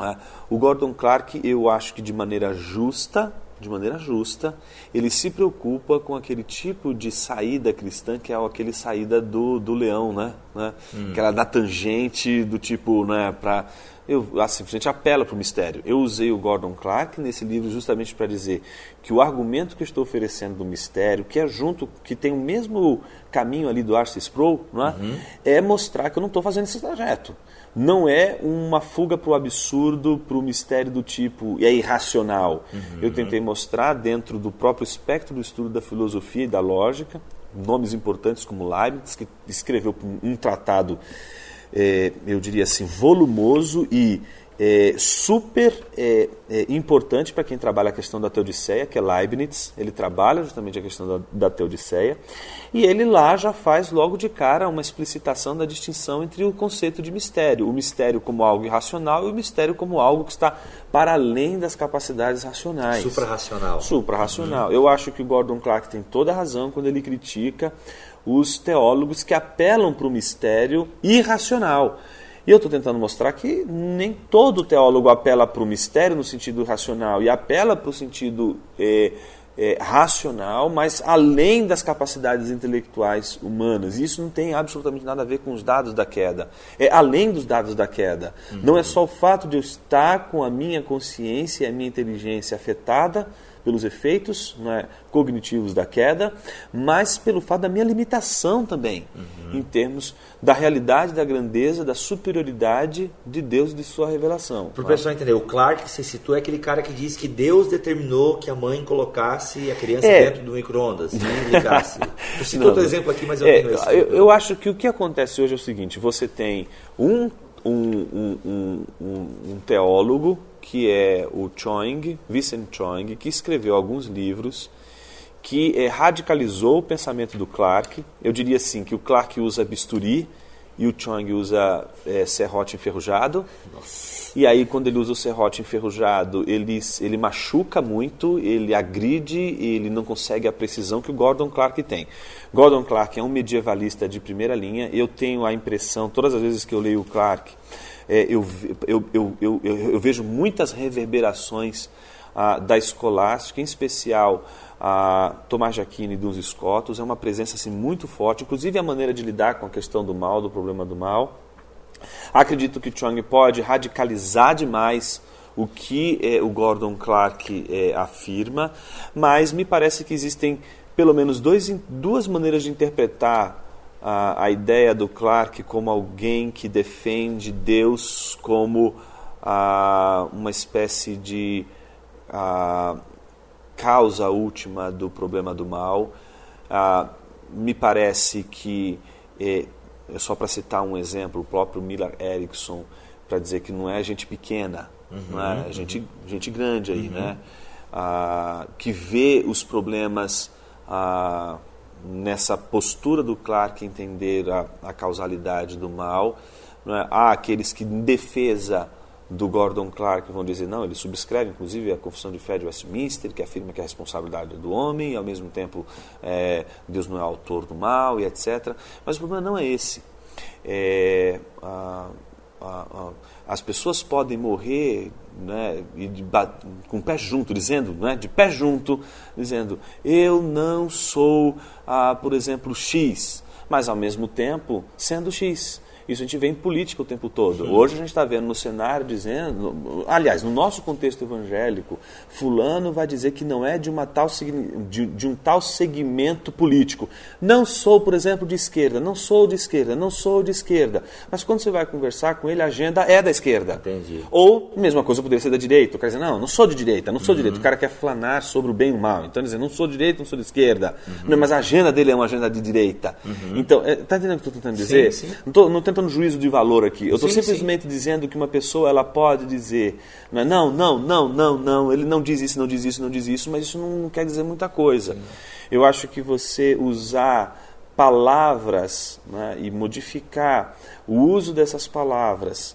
Ah, o Gordon Clark, eu acho que de maneira justa, de maneira justa, ele se preocupa com aquele tipo de saída cristã que é aquele saída do, do leão, né? né? Hum. Aquela da tangente do tipo, né, para eu assim, simplesmente apela para o mistério. Eu usei o Gordon Clark nesse livro justamente para dizer que o argumento que eu estou oferecendo do mistério, que é junto, que tem o mesmo caminho ali do Arce Sproul, não é? Uhum. é mostrar que eu não estou fazendo esse trajeto. Não é uma fuga para o absurdo, para o mistério do tipo, e é irracional. Uhum. Eu tentei mostrar dentro do próprio espectro do estudo da filosofia e da lógica, nomes importantes como Leibniz, que escreveu um tratado é, eu diria assim, volumoso e é, super é, é, importante para quem trabalha a questão da teodiceia, que é Leibniz. Ele trabalha justamente a questão da, da teodiceia. E ele lá já faz logo de cara uma explicitação da distinção entre o conceito de mistério. O mistério como algo irracional e o mistério como algo que está para além das capacidades racionais. Suprarracional. Suprarracional. Uhum. Eu acho que o Gordon Clark tem toda a razão quando ele critica os teólogos que apelam para o mistério irracional. E eu estou tentando mostrar que nem todo teólogo apela para o mistério no sentido racional e apela para o sentido é, é, racional, mas além das capacidades intelectuais humanas. Isso não tem absolutamente nada a ver com os dados da queda. É além dos dados da queda. Uhum. Não é só o fato de eu estar com a minha consciência e a minha inteligência afetada pelos efeitos né, cognitivos da queda, mas pelo fato da minha limitação também, uhum. em termos da realidade, da grandeza, da superioridade de Deus e de sua revelação. Para o pessoal entender, o Clark que você citou é aquele cara que diz que Deus determinou que a mãe colocasse a criança é. dentro do micro-ondas e ligasse. Eu cito outro exemplo aqui, mas eu é, tenho esse. Eu, eu acho que o que acontece hoje é o seguinte, você tem um um, um, um, um, teólogo que é o Choing, Vincent Choing, que escreveu alguns livros que é, radicalizou o pensamento do Clark. Eu diria assim que o Clark usa bisturi e o Choing usa é, serrote enferrujado. Nossa. E aí, quando ele usa o serrote enferrujado, ele, ele machuca muito, ele agride, ele não consegue a precisão que o Gordon Clark tem. Gordon Clark é um medievalista de primeira linha. Eu tenho a impressão, todas as vezes que eu leio o Clark, eu, eu, eu, eu, eu, vejo muitas reverberações ah, da escolástica, em especial a Tomás de Aquino e dos Escotos, é uma presença assim, muito forte, inclusive a maneira de lidar com a questão do mal, do problema do mal. Acredito que Chuang pode radicalizar demais o que é, o Gordon Clark é, afirma, mas me parece que existem pelo menos dois, duas maneiras de interpretar a, a ideia do Clark como alguém que defende Deus como a, uma espécie de a, causa última do problema do mal. me parece que, é, só para citar um exemplo, o próprio Miller Erickson, para dizer que não é gente pequena, uhum, não é uhum. gente, gente grande aí, uhum. né? que vê os problemas nessa postura do Clark entender a, a causalidade do mal. É? Há aqueles que, em defesa do Gordon Clark, vão dizer não, ele subscreve inclusive a Confissão de Fé de Westminster, que afirma que a responsabilidade é do homem, e ao mesmo tempo é, Deus não é autor do mal e etc. Mas o problema não é esse. É, a, as pessoas podem morrer né, de, com o pé junto, dizendo, né, de pé junto, dizendo, eu não sou, ah, por exemplo, X, mas ao mesmo tempo sendo X. Isso a gente vê em política o tempo todo. Sim. Hoje a gente está vendo no cenário dizendo, aliás, no nosso contexto evangélico, fulano vai dizer que não é de, uma tal, de, de um tal segmento político. Não sou, por exemplo, de esquerda, não sou de esquerda, não sou de esquerda. Mas quando você vai conversar com ele, a agenda é da esquerda. Entendi. Ou, mesma coisa, poderia ser da direita. O cara dizer, não, não sou de direita, não sou uhum. de direita. O cara quer flanar sobre o bem e o mal. Então, dizer, não sou de direita, não sou de esquerda. Uhum. Mas a agenda dele é uma agenda de direita. Uhum. Então, é, tá entendendo o que eu estou tentando dizer? Sim, sim. Não, tô, não tentando juízo de valor aqui. Eu estou simplesmente sim. dizendo que uma pessoa ela pode dizer, não, é, não, não, não, não, não, ele não diz isso, não diz isso, não diz isso, mas isso não quer dizer muita coisa. Sim. Eu acho que você usar palavras né, e modificar o uso dessas palavras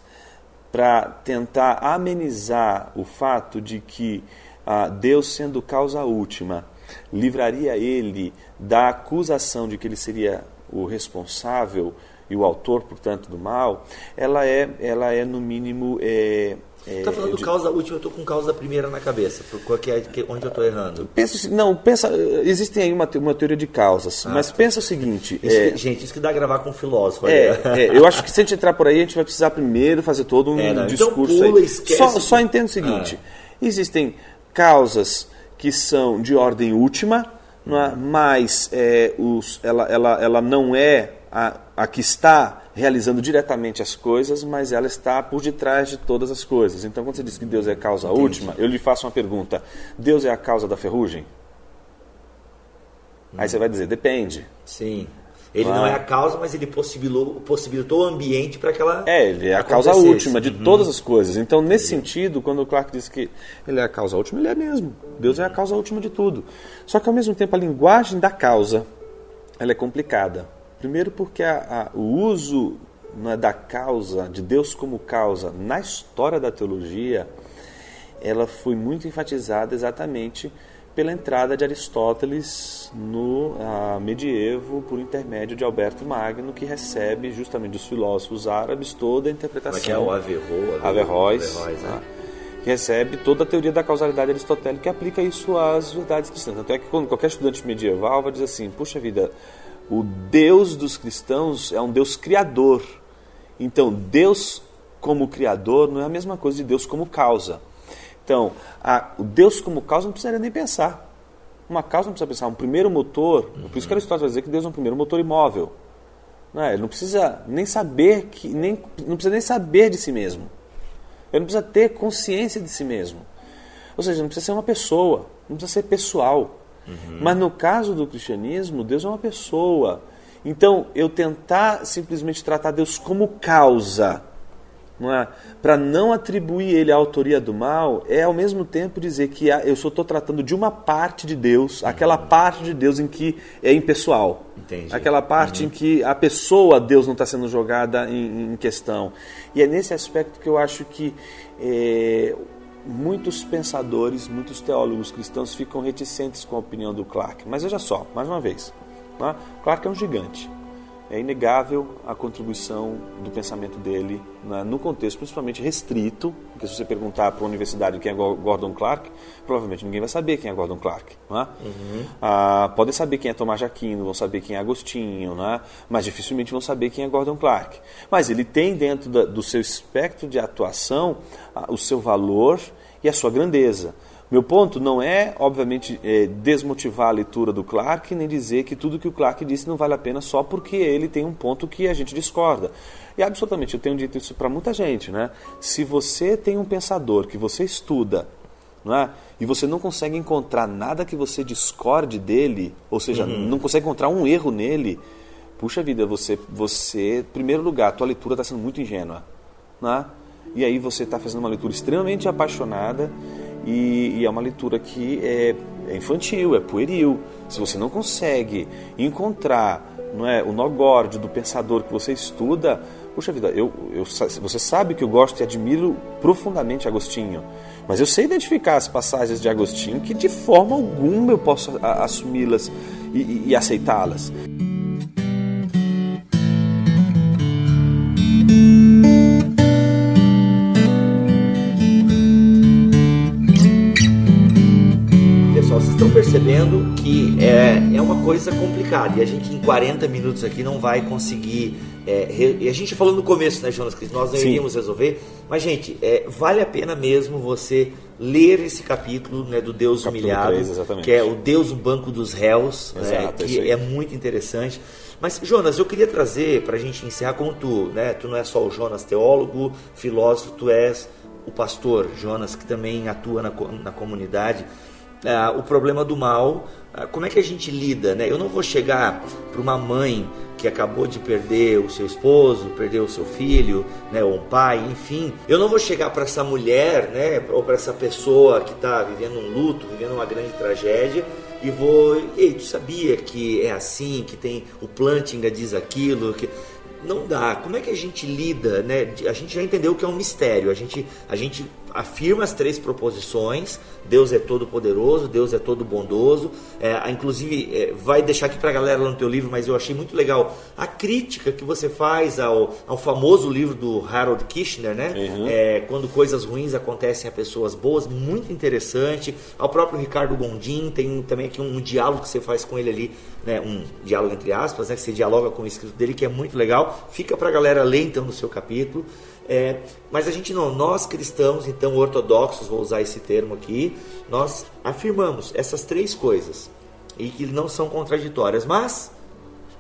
para tentar amenizar o fato de que ah, Deus, sendo causa última, livraria ele da acusação de que ele seria o responsável e o autor, portanto, do mal, ela é, ela é no mínimo. É, é, tá falando de... causa última, eu estou com causa primeira na cabeça. Qual que é, onde eu estou errando? Pensa, não, pensa. Existem aí uma, uma teoria de causas, ah, mas tá. pensa o seguinte. Isso é, que, gente, isso que dá a gravar com um filósofo. É, é, eu acho que se a gente entrar por aí, a gente vai precisar primeiro fazer todo um, é, um discurso. Então pula, aí. Só, só entenda o seguinte: ah. existem causas que são de ordem última, não é? mas é, os, ela, ela, ela não é a, a que está realizando diretamente as coisas, mas ela está por detrás de todas as coisas. Então, quando você diz que Deus é a causa Entendi. última, eu lhe faço uma pergunta: Deus é a causa da ferrugem? Hum. Aí você vai dizer: depende. Sim. Ele não é a causa, mas ele possibilitou, possibilitou o ambiente para aquela. É, ele é a causa última de uhum. todas as coisas. Então, nesse sentido, quando o Clark diz que ele é a causa última, ele é mesmo. Deus é a causa última de tudo. Só que, ao mesmo tempo, a linguagem da causa ela é complicada. Primeiro, porque a, a, o uso né, da causa, de Deus como causa, na história da teologia, ela foi muito enfatizada exatamente pela entrada de Aristóteles no medievo por intermédio de Alberto Magno, que recebe justamente dos filósofos árabes toda a interpretação. Como é que é o Averroes? Averroes. Averroes né? que recebe toda a teoria da causalidade aristotélica e aplica isso às verdades cristãs. Tanto é que quando qualquer estudante medieval vai dizer assim, puxa vida, o Deus dos cristãos é um Deus criador. Então, Deus como criador não é a mesma coisa de Deus como causa. Então, a, o Deus como causa não precisaria nem pensar. Uma causa não precisa pensar. Um primeiro motor, uhum. por isso que Aristóteles vai dizer que Deus é um primeiro motor imóvel. Não é? Ele não precisa nem saber que nem não precisa nem saber de si mesmo. Ele não precisa ter consciência de si mesmo. Ou seja, não precisa ser uma pessoa, não precisa ser pessoal. Uhum. Mas no caso do cristianismo, Deus é uma pessoa. Então, eu tentar simplesmente tratar Deus como causa, não é? para não atribuir ele a autoria do mal, é ao mesmo tempo dizer que eu só estou tratando de uma parte de Deus, uhum. aquela parte de Deus em que é impessoal. Entendi. Aquela parte uhum. em que a pessoa, Deus, não está sendo jogada em, em, questão. E é nesse aspecto que eu acho que é, muitos pensadores, muitos teólogos cristãos ficam reticentes com a opinião do Clark. Mas veja só, mais uma vez, né? Clark é um gigante. É inegável a contribuição do pensamento dele né, no contexto principalmente restrito, porque se você perguntar para a universidade quem é Gordon Clark, provavelmente ninguém vai saber quem é Gordon Clark. Né? Uhum. Ah, podem saber quem é Tomás Aquino, vão saber quem é Agostinho, né? mas dificilmente vão saber quem é Gordon Clark. Mas ele tem dentro da, do seu espectro de atuação ah, o seu valor e a sua grandeza. Meu ponto não é, obviamente, é, desmotivar a leitura do Clark, nem dizer que tudo que o Clark disse não vale a pena só porque ele tem um ponto que a gente discorda. E absolutamente, eu tenho dito isso para muita gente, né? Se você tem um pensador que você estuda, não é? e você não consegue encontrar nada que você discorde dele, ou seja, uhum. não consegue encontrar um erro nele, puxa vida, você, você, em primeiro lugar, a tua leitura está sendo muito ingênua, né? E aí você está fazendo uma leitura extremamente apaixonada e, e é uma leitura que é, é, infantil, é pueril. Se você não consegue encontrar não é, o nó górdio do pensador que você estuda, puxa vida, eu, eu, você sabe que eu gosto e admiro profundamente Agostinho, mas eu sei identificar as passagens de Agostinho que de forma alguma eu posso assumi-las e, e, e aceitá-las. É, é uma coisa complicada e a gente em 40 minutos aqui não vai conseguir. É, re... a gente falou no começo, né, Jonas, que nós não Sim. iríamos resolver, mas, gente, é, vale a pena mesmo você ler esse capítulo né, do Deus capítulo humilhado, 3, que é o Deus no banco dos réus, né, Exato, né, que é muito interessante. Mas, Jonas, eu queria trazer para a gente encerrar como tu, né? Tu não é só o Jonas teólogo, filósofo, tu és o pastor Jonas, que também atua na, na comunidade. Ah, o problema do mal, ah, como é que a gente lida, né? Eu não vou chegar para uma mãe que acabou de perder o seu esposo, perdeu o seu filho, né, ou um pai, enfim. Eu não vou chegar para essa mulher, né, ou para essa pessoa que está vivendo um luto, vivendo uma grande tragédia, e vou, ei, tu sabia que é assim, que tem o Plantinga diz aquilo, que não dá. Como é que a gente lida, né? A gente já entendeu que é um mistério. A gente, a gente afirma as três proposições: Deus é todo poderoso, Deus é todo bondoso. É, inclusive, é, vai deixar aqui para a galera lá no teu livro, mas eu achei muito legal a crítica que você faz ao, ao famoso livro do Harold Kirchner, né? Uhum. É, quando coisas ruins acontecem a pessoas boas, muito interessante. Ao próprio Ricardo Gondim, tem também aqui um, um diálogo que você faz com ele ali, né? Um diálogo entre aspas, né? Que você dialoga com o escrito dele, que é muito legal. Fica para a galera ler então no seu capítulo. É, mas a gente não, nós cristãos, então ortodoxos, vou usar esse termo aqui, nós afirmamos essas três coisas e que não são contraditórias, mas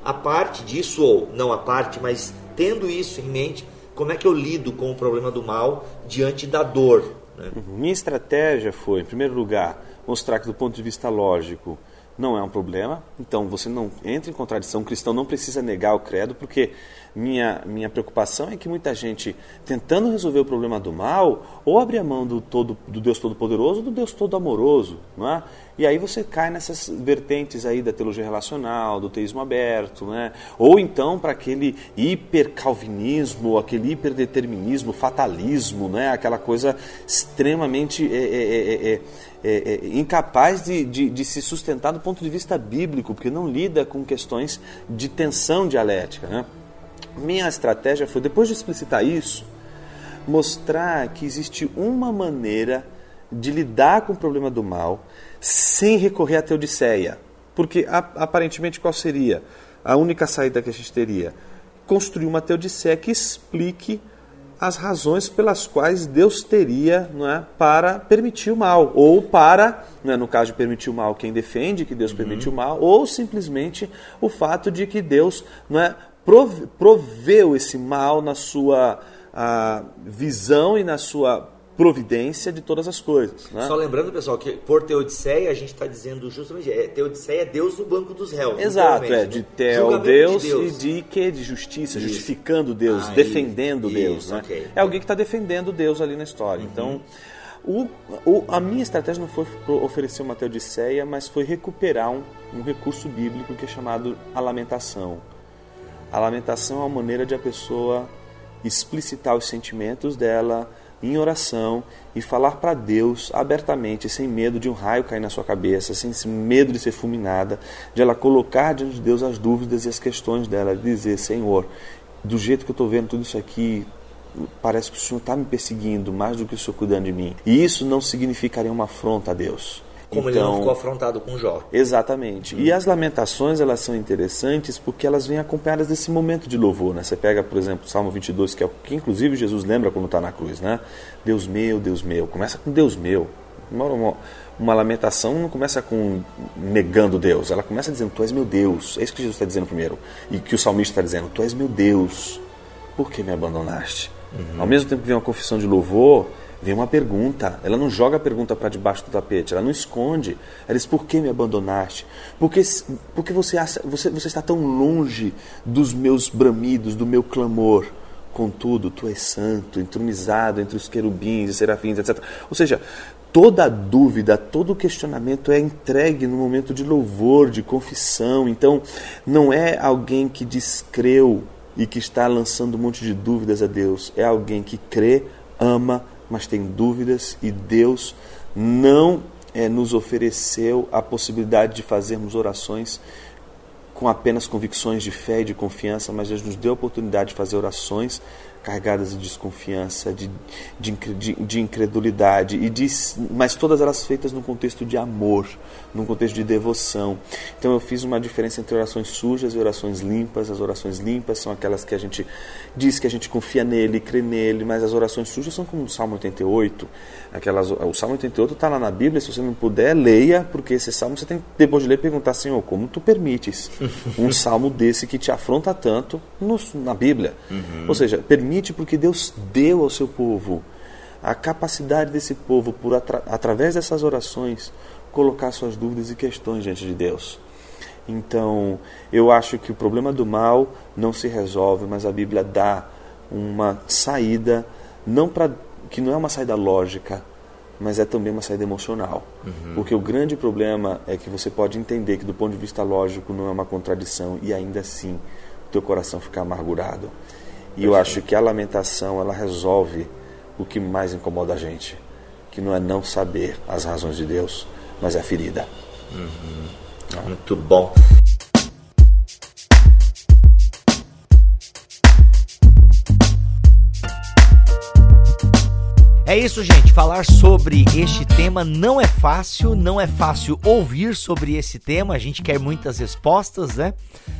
a parte disso, ou não a parte, mas tendo isso em mente, como é que eu lido com o problema do mal diante da dor? Né? Uhum. Minha estratégia foi, em primeiro lugar, mostrar que do ponto de vista lógico não é um problema, então você não entra em contradição, o cristão não precisa negar o credo, porque minha, minha preocupação é que muita gente, tentando resolver o problema do mal, ou abre a mão do, todo, do Deus Todo-Poderoso ou do Deus Todo-Amoroso. Não é? E aí você cai nessas vertentes aí da teologia relacional, do teísmo aberto, né? ou então para aquele hipercalvinismo, aquele hiperdeterminismo, fatalismo, né? aquela coisa extremamente é, é, é, é, incapaz de, de, de, se sustentar do ponto de vista bíblico, porque não lida com questões de tensão dialética. Né? Minha estratégia foi, depois de explicitar isso, mostrar que existe uma maneira de lidar com o problema do mal sem recorrer à teodiceia. Porque aparentemente qual seria a única saída que a gente teria? Construir uma teodiceia que explique as razões pelas quais Deus teria não é, para permitir o mal, ou para, não é, no caso de permitir o mal, quem defende que Deus uhum. permite o mal, ou simplesmente o fato de que Deus não é, proveu esse mal na sua visão e na sua providência de todas as coisas. Né? Só lembrando, pessoal, que por Teodiceia a gente está dizendo justamente, é, Teodiceia é Deus do banco dos réus. Exato, é, de Teo, Deus, de Deus, e de que? De justiça, isso. justificando Deus, ah, defendendo isso, Deus. Né? Okay. É alguém que está defendendo Deus ali na história. Uhum. Então, o, o, a minha estratégia não foi oferecer uma Teodiceia, mas foi recuperar um, um recurso bíblico que é chamado a lamentação. A lamentação é uma maneira de a pessoa explicitar os sentimentos dela em oração e falar para Deus abertamente, sem medo de um raio cair na sua cabeça, sem medo de ser fulminada, de ela colocar diante de Deus as dúvidas e as questões dela, de dizer: Senhor, do jeito que eu estou vendo tudo isso aqui, parece que o Senhor está me perseguindo mais do que o Senhor cuidando de mim. E isso não significaria uma afronta a Deus. Como então, ele não então, ficou afrontado com Jó. Exatamente. Hum. E as lamentações, elas são interessantes porque elas vêm acompanhadas desse momento de louvor. Né? Você pega, por exemplo, o Salmo 22, que é o que inclusive Jesus lembra quando está na cruz. Né? Deus meu, Deus meu. Começa com Deus meu. Uma, uma, uma, lamentação não começa com negando Deus. Ela começa dizendo, Tu és meu Deus. É isso que Jesus está dizendo primeiro. E que o salmista está dizendo, Tu és meu Deus. Por que me abandonaste? Uhum. Ao mesmo tempo que vem uma confissão de louvor Vem uma pergunta. Ela não joga a pergunta para debaixo do tapete, ela não esconde. Ela diz: Por que me abandonaste? Porque, porque você, acha, você, você está tão longe dos meus bramidos, do meu clamor. Contudo, tu és santo, entronizado entre os querubins e serafins, etc. Ou seja, toda dúvida, todo questionamento é entregue no momento de louvor, de confissão. Então, não é alguém que descreu e que está lançando um monte de dúvidas a Deus. É alguém que crê, ama, mas tem dúvidas e Deus não é, nos ofereceu a possibilidade de fazermos orações com apenas convicções de fé e de confiança, mas Deus nos deu a oportunidade de fazer orações carregadas de desconfiança, de, de, de, incredulidade, e de, mas todas elas feitas num contexto de amor, num contexto de devoção. Então eu fiz uma diferença entre orações sujas e orações limpas. As orações limpas são aquelas que a gente diz que a gente confia nele, crê nele, mas as orações sujas são como o Salmo 88. Aquelas, o Salmo 88 está lá na Bíblia, se você não puder, leia, porque esse salmo você tem que, depois de ler, perguntar, Senhor, como tu permites um salmo desse que te afronta tanto no, na Bíblia? Uhum. Ou seja, permite permite porque Deus deu ao seu povo a capacidade desse povo, por atra através dessas orações, colocar suas dúvidas e questões diante de Deus. Então, eu acho que o problema do mal não se resolve, mas a Bíblia dá uma saída, não para que não é uma saída lógica, mas é também uma saída emocional. Uhum. Porque o grande problema é que você pode entender que do ponto de vista lógico não é uma contradição e ainda assim o teu coração fica amargurado. E eu acho que a lamentação ela resolve o que mais incomoda a gente, que não é não saber as razões de Deus, mas é a ferida. Uhum. Muito bom. É isso, gente. Falar sobre este tema não é fácil, não é fácil ouvir sobre esse tema. A gente quer muitas respostas, né?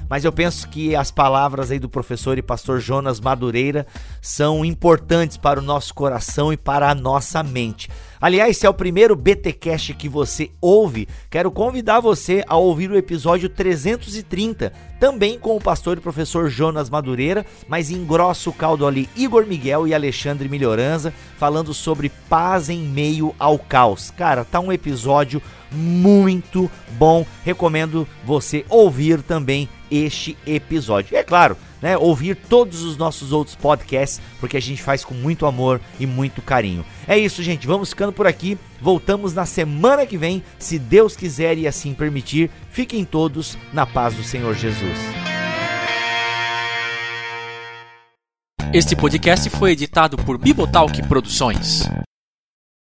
Mas eu penso que as palavras aí do professor e pastor Jonas Madureira são importantes para o nosso coração e para a nossa mente. Aliás, se é o primeiro BTcast que você ouve, quero convidar você a ouvir o episódio 330, também com o pastor e professor Jonas Madureira, mas engrossa o caldo ali Igor Miguel e Alexandre Melhoranza, falando sobre paz em meio ao caos. Cara, tá um episódio muito bom. Recomendo você ouvir também este episódio. E é claro, né, ouvir todos os nossos outros podcasts, porque a gente faz com muito amor e muito carinho. É isso, gente. Vamos ficando por aqui. Voltamos na semana que vem, se Deus quiser e assim permitir. Fiquem todos na paz do Senhor Jesus. Este podcast foi editado por Bibotalk Produções.